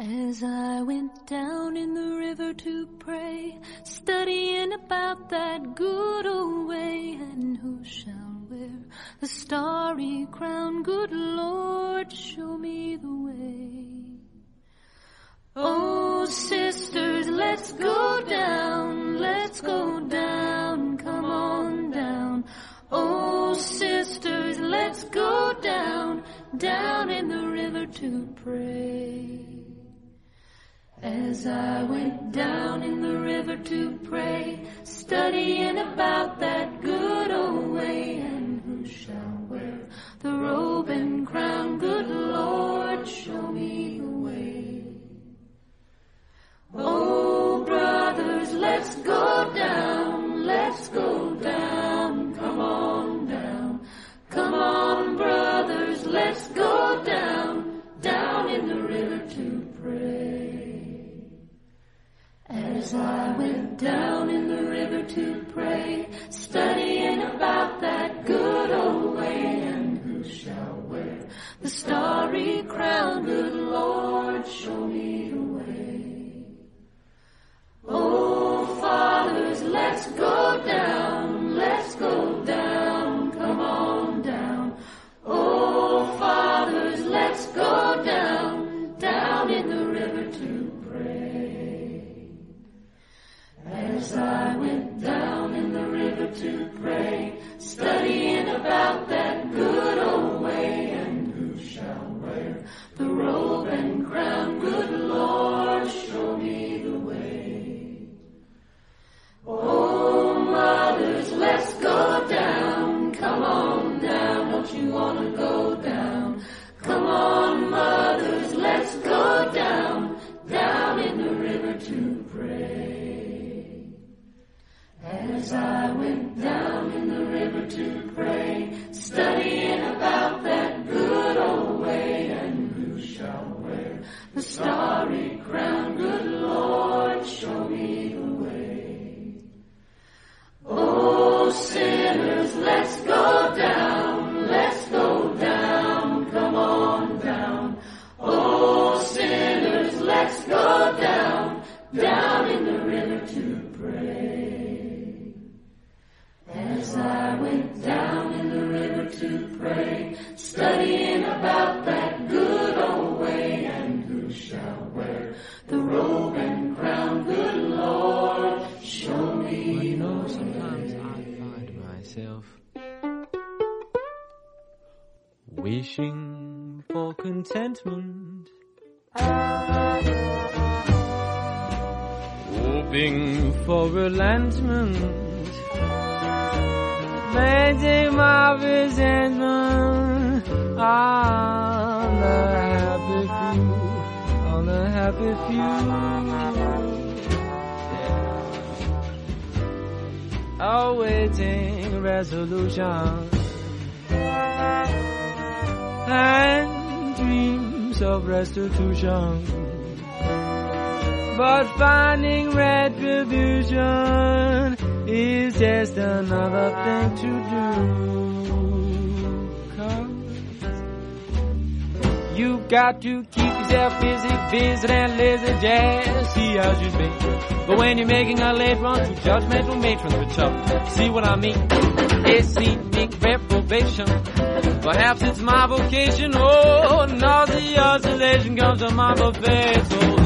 As I went down in the river to pray, studying about that good old way, and who shall wear the starry crown? Good Lord, show me the way. Oh, sisters, let's go down, let's go down, come on down. Oh, sisters, let's go down, down in the river to pray. As I went down in the river to pray, studying about that good old way, and who shall wear the robe and crown? Good Lord, show me the way. Oh, brothers, let's go down, let's go down, come on down. Come on, brothers, let's go down, As I went down in the river to pray, studying about that good old way, and who shall wear the starry crown? Good Lord, show me the way. Oh, fathers, let's go down, let's go for contentment, hoping for relentment, venting my resentment. On the happy few, on the happy few. Awaiting resolution. And dreams of restitution. But finding retribution is just another thing to do. 'Cause you got to keep yourself busy, busy and lazy jazz, see as you be. But when you're making a late run to judgmental matrons with Chuck, see what I mean? Scenic reprobation. Perhaps it's my vocation. Oh, nausea, oscillation comes to my buffet.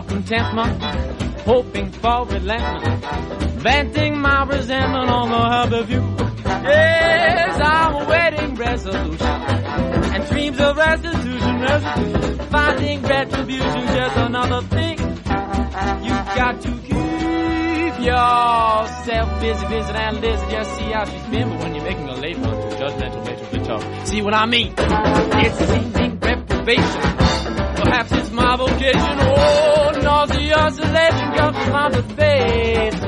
For contentment, hoping for relentment, venting my resentment on the hub of you. Yes, I'm resolution and dreams of restitution, restitution, finding retribution, just another thing you got to keep yourself busy, busy and lazy. Just see how she's been, but when you're making a late one, judgmental, makes you tough. See what I mean? It's seeming reprobation. Perhaps it's my vocation. Oh, nauseous legend comes from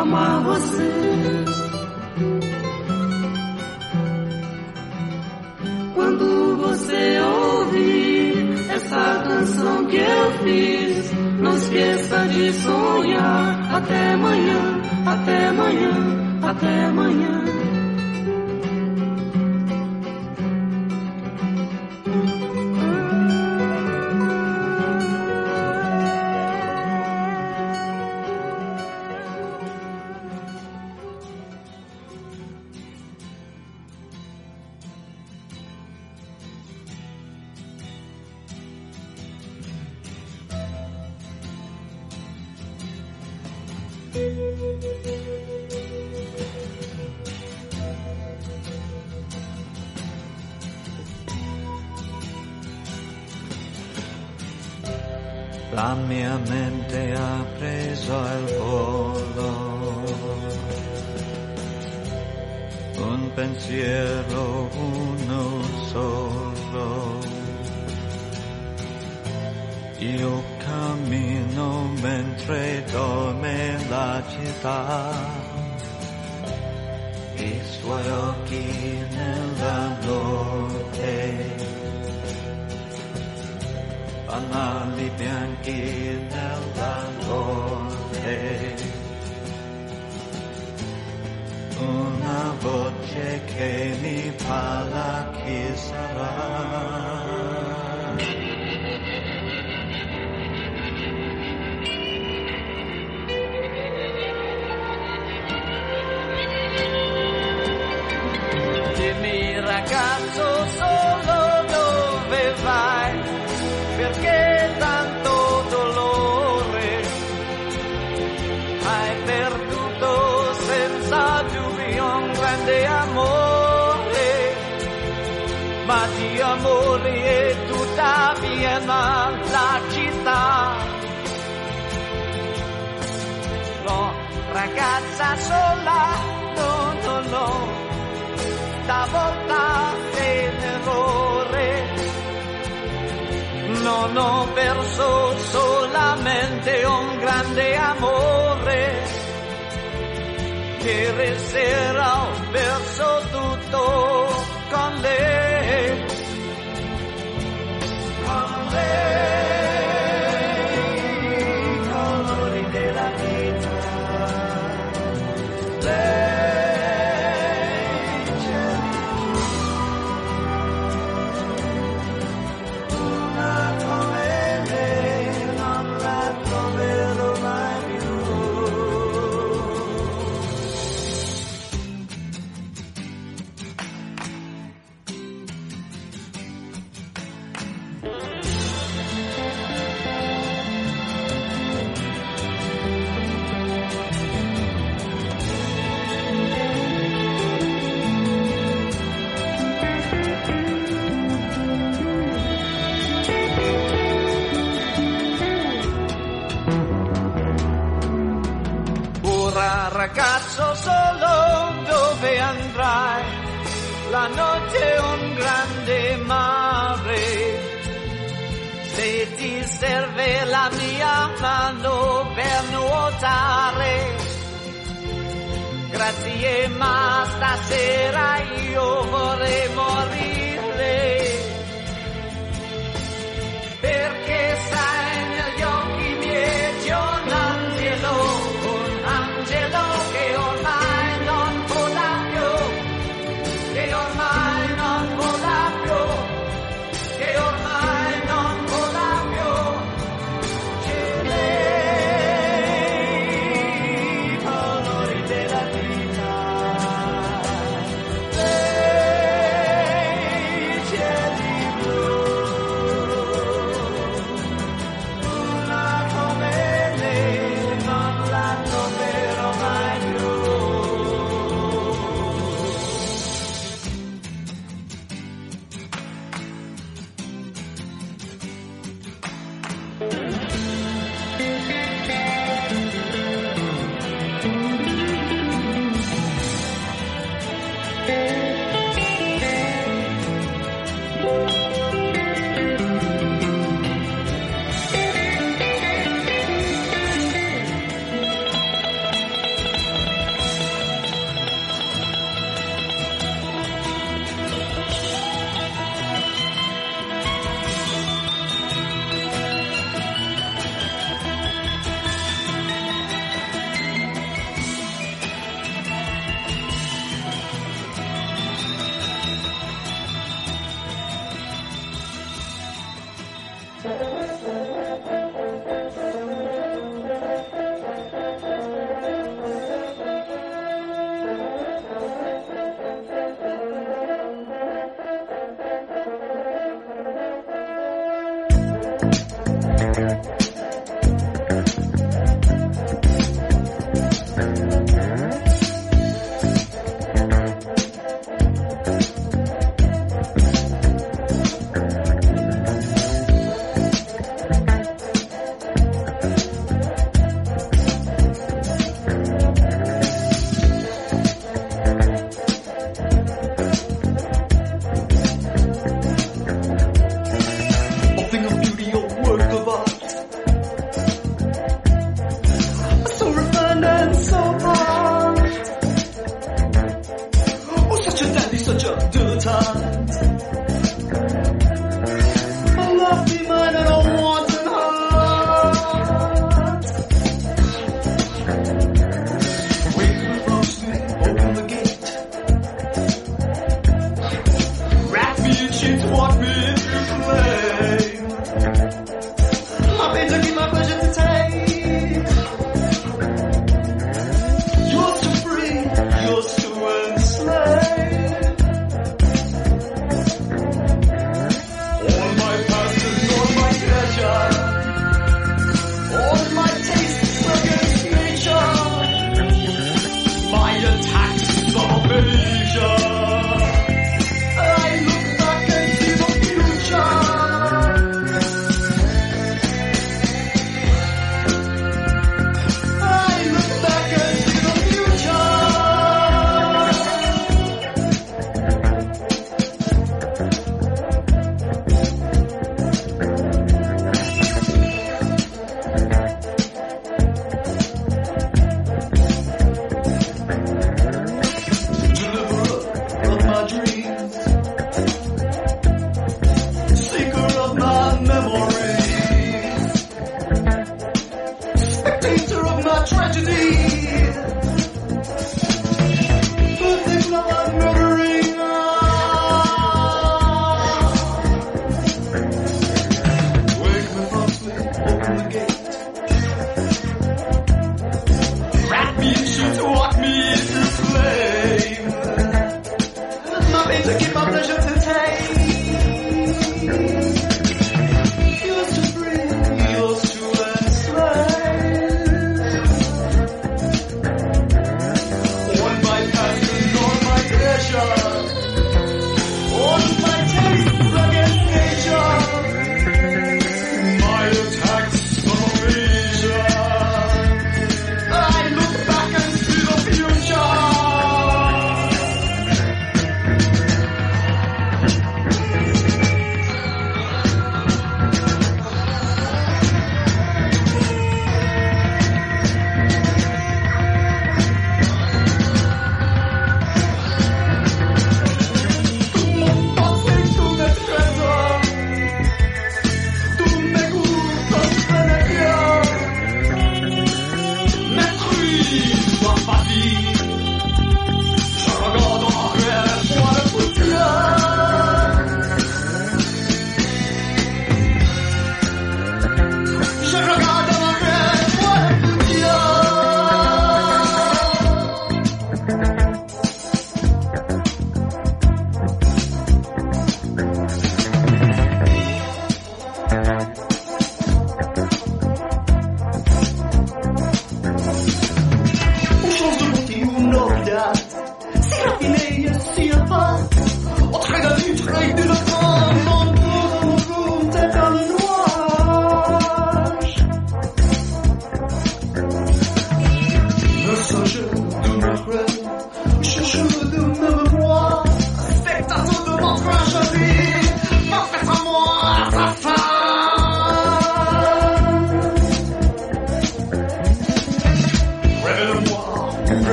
Amar você. Quando você ouvir essa canção que eu fiz, não esqueça de sonhar. Até amanhã, até amanhã, até amanhã. Fanali bianchi nella notte. Una voce che mi parla chi sarà. Piena la città. No, ragazza sola, no, no, no stavolta è un errore. Non ho perso solamente un grande amore. Ieri sera ho perso tutto mia mano per nuotare, grazie ma stasera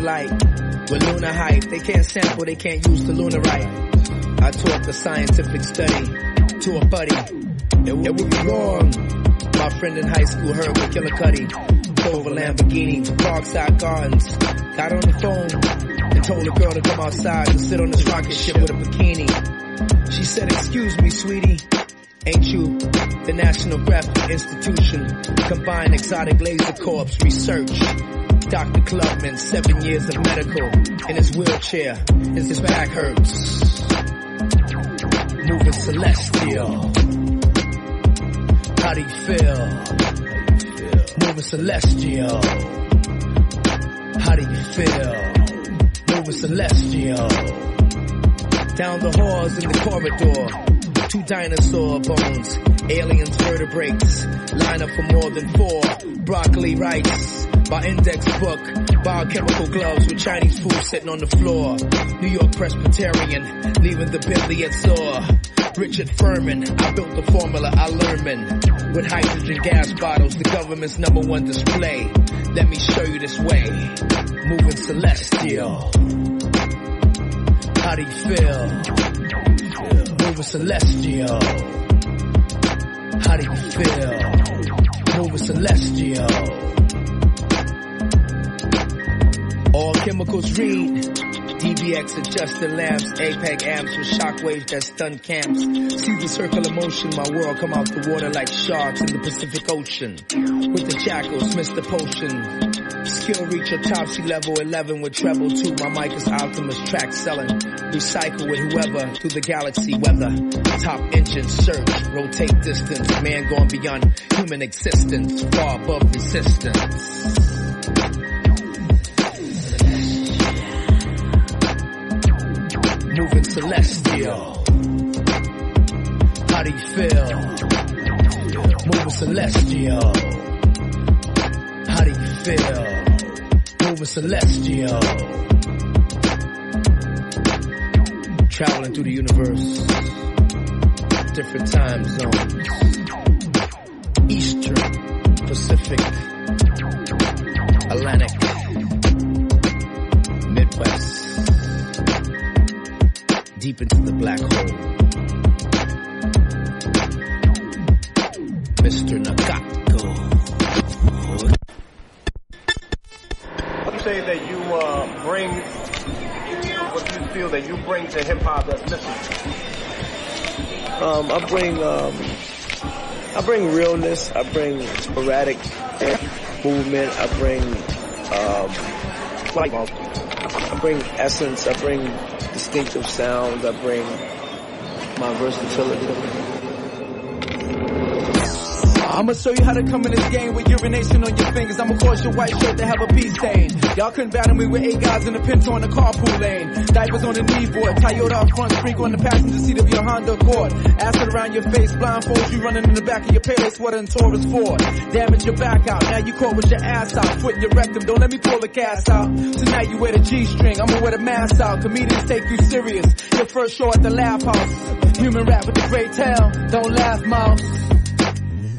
With lunar height, they can't sample, they can't use the lunar right. I taught the scientific study to a buddy. It would, it would be wrong. My friend in high school heard with Killer Cuddy. Drove a Lamborghini to Parkside Gardens. Got on the phone and told a girl to come outside to sit on this rocket ship with a bikini. She said, excuse me, sweetie. Ain't you the National Graphic Institution? Combine exotic laser corps research. Dr. Clubman, seven years of medical in his wheelchair, as his back hurts. Moving celestial. How do you feel? Moving celestial. How do you feel? Moving celestial. Down the halls in the corridor two dinosaur bones, aliens vertebrates, line up for more than four, broccoli rice, my index book, biochemical gloves with Chinese food sitting on the floor, New York Presbyterian, leaving the Bentley at Saw, Richard Furman, I built the formula I learned with hydrogen gas bottles, the government's number one display. Let me show you this way, moving celestial. How do you feel? Moving celestial. How do you feel? Moving celestial. All chemicals read. DBX adjusted lamps, APEC amps with shockwaves that stun camps. See the circle of motion, my world come out the water like sharks in the Pacific Ocean. With the jackals, Mr. Potion. Skill reach a top sea level 11 with treble 2. My mic is Alchemist track selling. Recycle with whoever through the galaxy weather. Top engine search, rotate distance. Man going beyond human existence, far above resistance. Moving celestial. How do you feel? Moving celestial. Feel? Celestial. Traveling through the universe. Different time zones. Eastern, Pacific, Atlantic, Midwest. Deep into the black hole. Mr. Nagato. Bring, what you feel that you bring to hip hop that's missing? Um, I bring, um, I bring realness. I bring sporadic movement. I bring, um, like, I bring essence. I bring distinctive sounds. I bring my versatility. I'ma show you how to come in this game with urination on your fingers. I'ma cause your white shirt to have a pee stain. Y'all couldn't battle me with eight guys in a Pinto in the carpool lane. Diapers on the kneeboard, Toyota out front, sprinkle on the passenger seat of your Honda Accord. Acid around your face, blindfold you running in the back of your Pele sweater and Taurus Ford. Damage your back out, now you caught with your ass out, foot in your rectum. Don't let me pull the cast out. Tonight you wear the G-string, I'ma wear the mask out. Comedians take you serious. Your first show at the Laugh House. Human rap with the great tail, Don't laugh, mouse.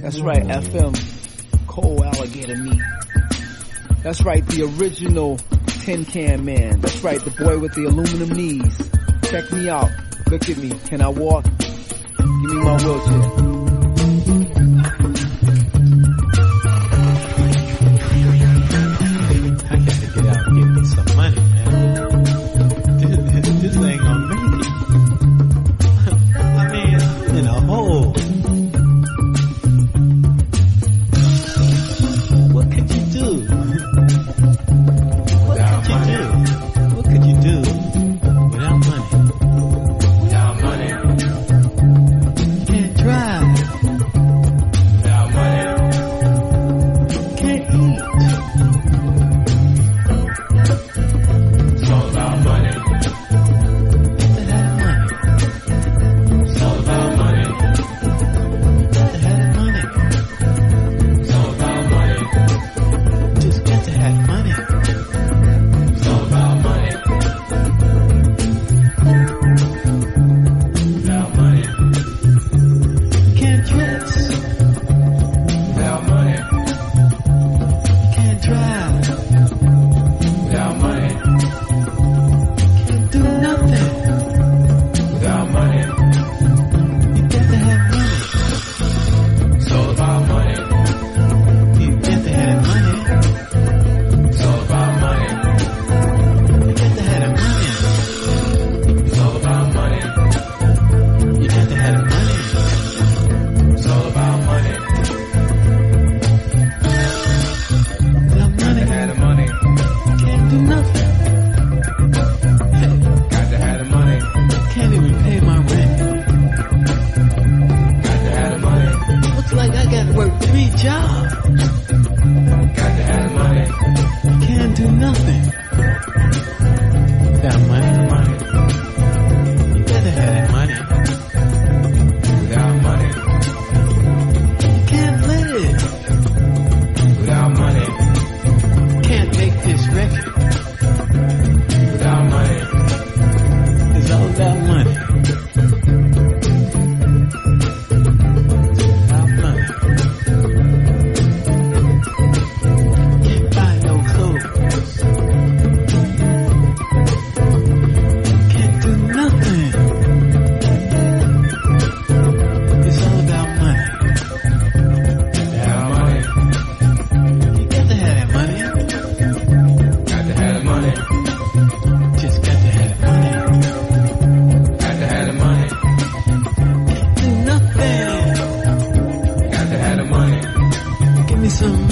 That's right, FM. Coal alligator meat. That's right, the original tin can man. That's right, the boy with the aluminum knees. Check me out. Look at me. Can I walk? Give me my wheelchair.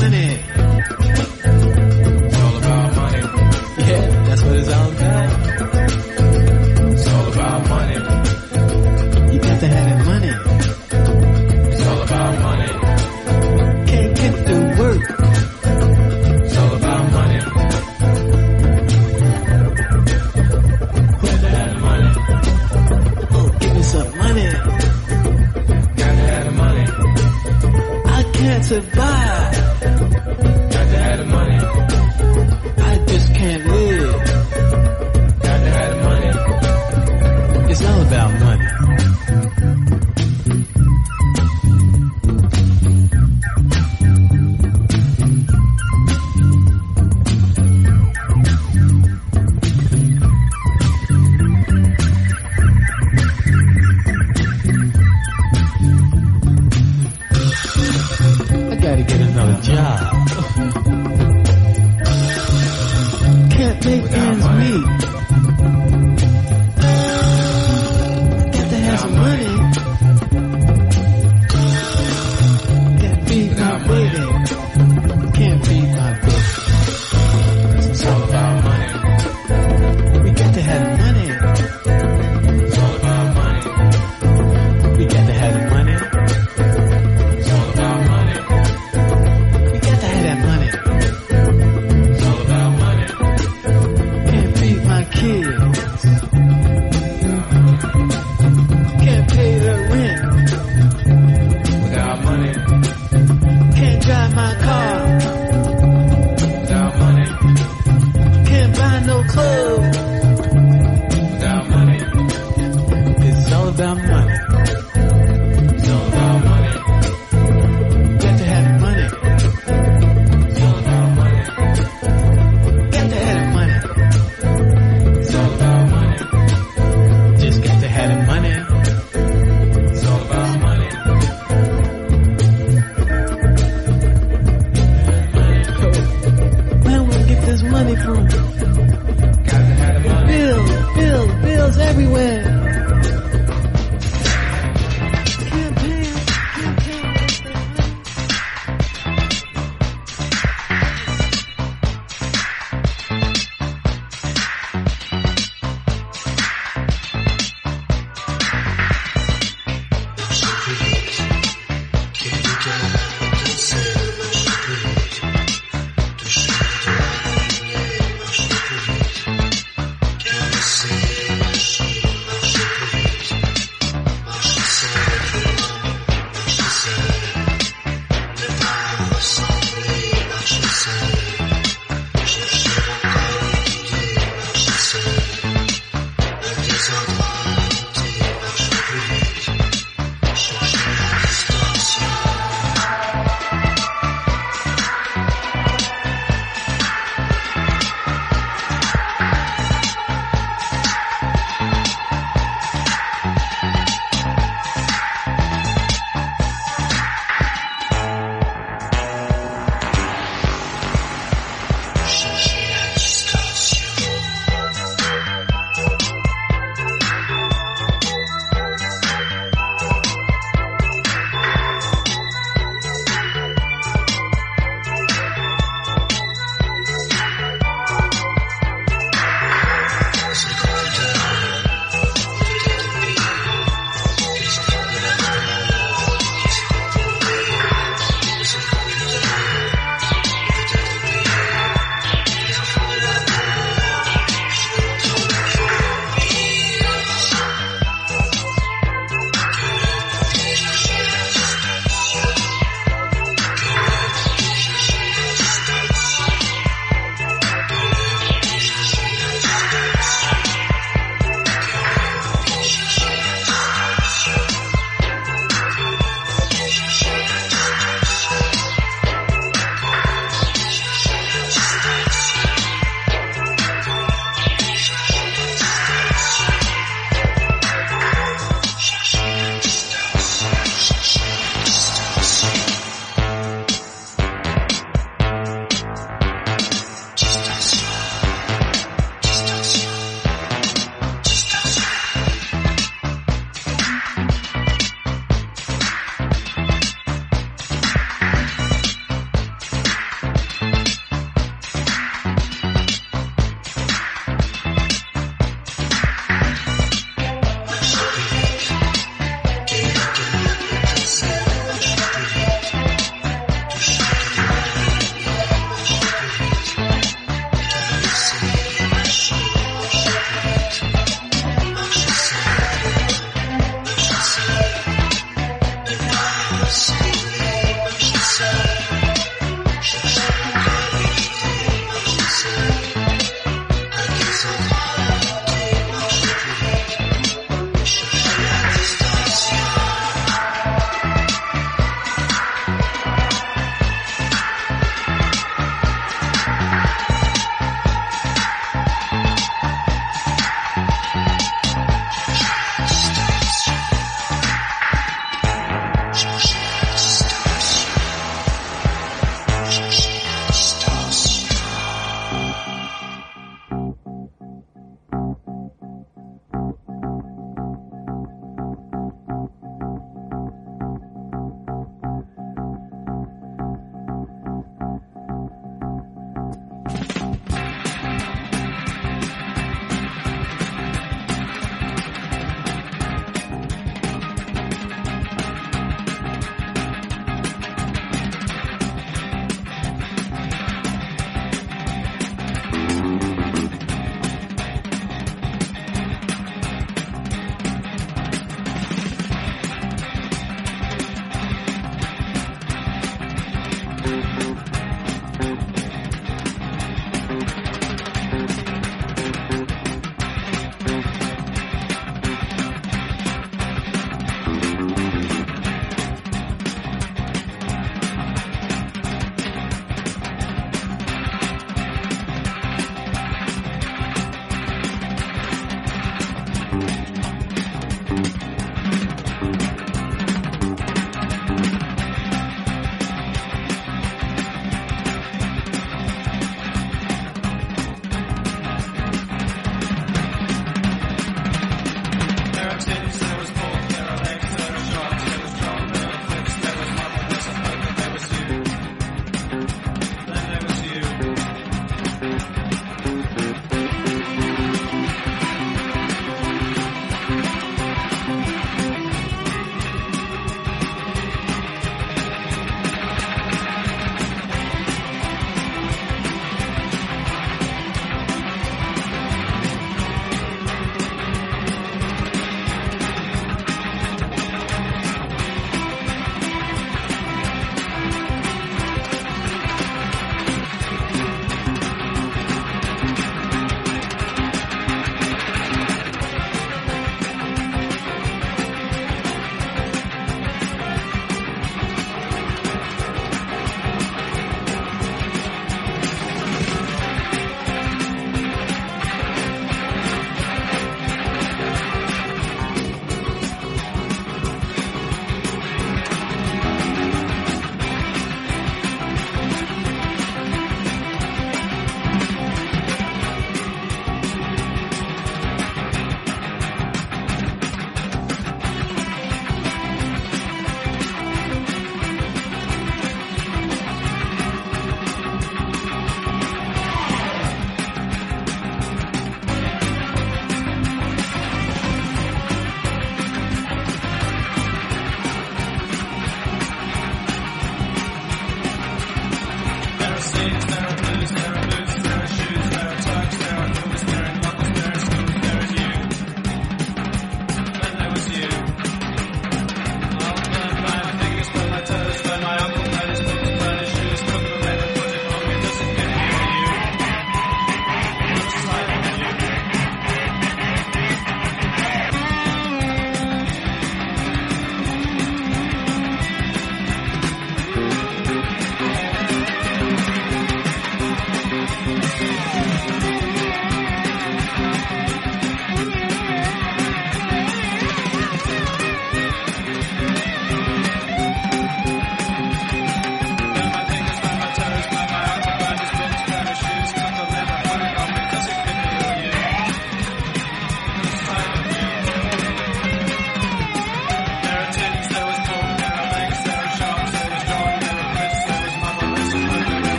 minute. It's all about money. Yeah, that's what it's all about.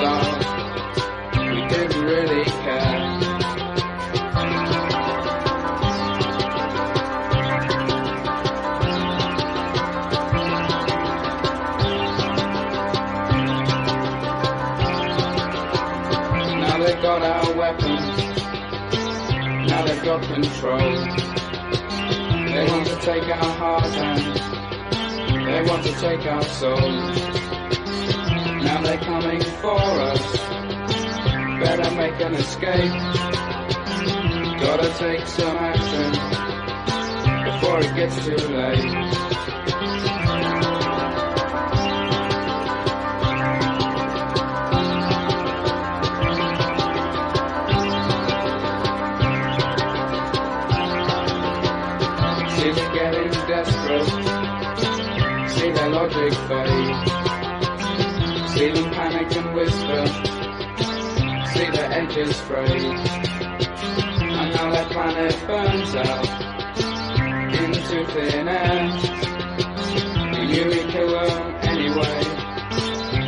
We didn't really care. Now they've got our weapons. Now they've got control. They want to take our hearts and they want to take our souls. Now they're coming for us. Better make an escape. Gotta take some action before it gets too late. Getting desperate. See their logic fade. Them panic and whisper. See the edges frayed. And now their planet burns out into thin air. We knew we'd kill them anyway.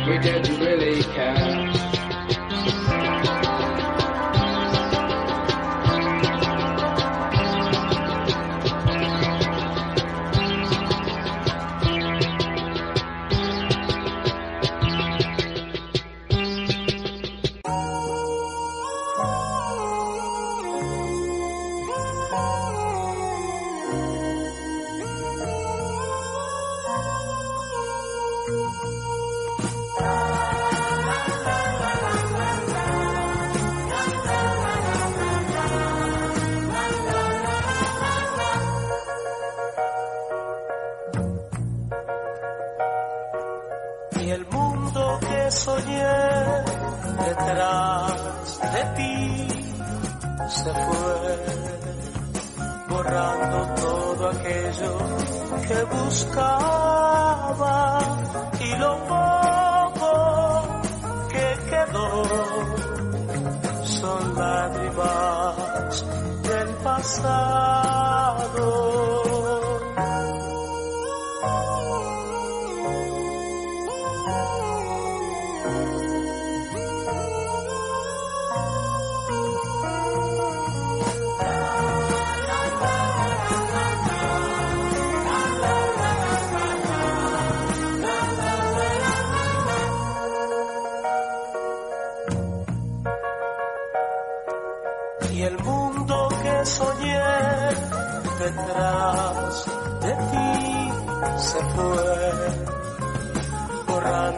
We didn't really care.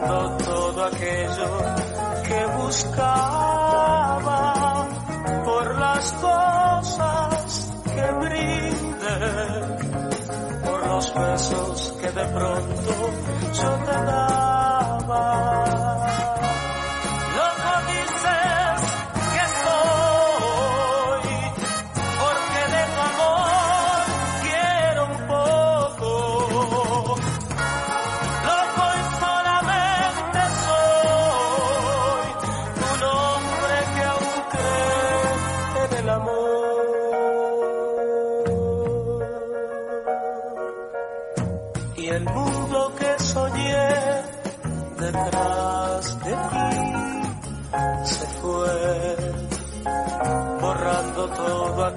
Todo aquello que buscaba por las cosas que brindé, por los besos que de pronto yo te daba.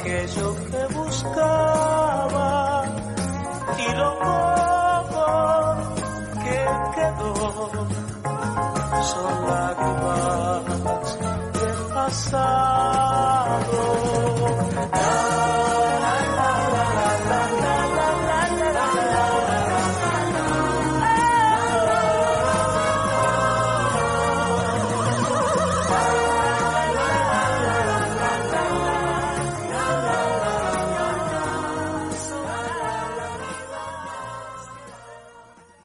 계속